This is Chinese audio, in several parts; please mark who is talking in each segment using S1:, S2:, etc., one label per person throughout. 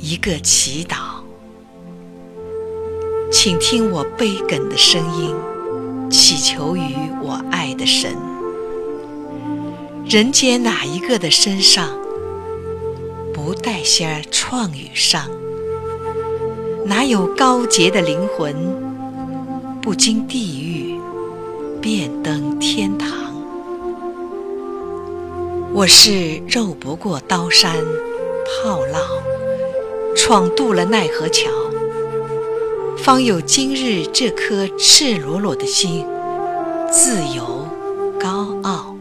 S1: 一个祈祷，请听我悲哽的声音，祈求于我爱的神。人间哪一个的身上不带些创与伤？哪有高洁的灵魂不经地狱便登天堂？我是肉不过刀山炮烙，闯渡了奈何桥，方有今日这颗赤裸裸的心，自由高傲。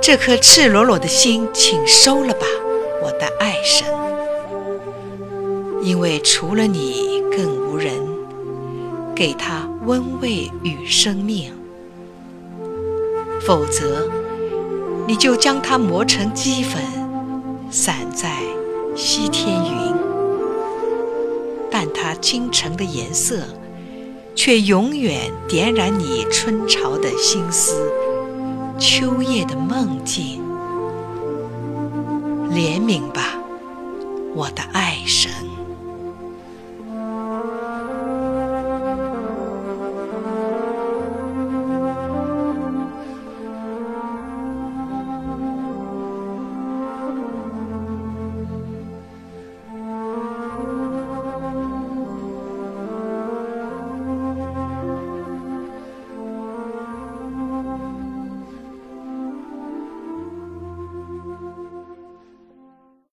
S1: 这颗赤裸裸的心，请收了吧，我的爱神，因为除了你，更无人给他温慰与生命，否则你就将它磨成齑粉，散在西天云。但它倾城的颜色，却永远点燃你春潮的心思。秋夜的梦境，怜悯吧，我的爱神。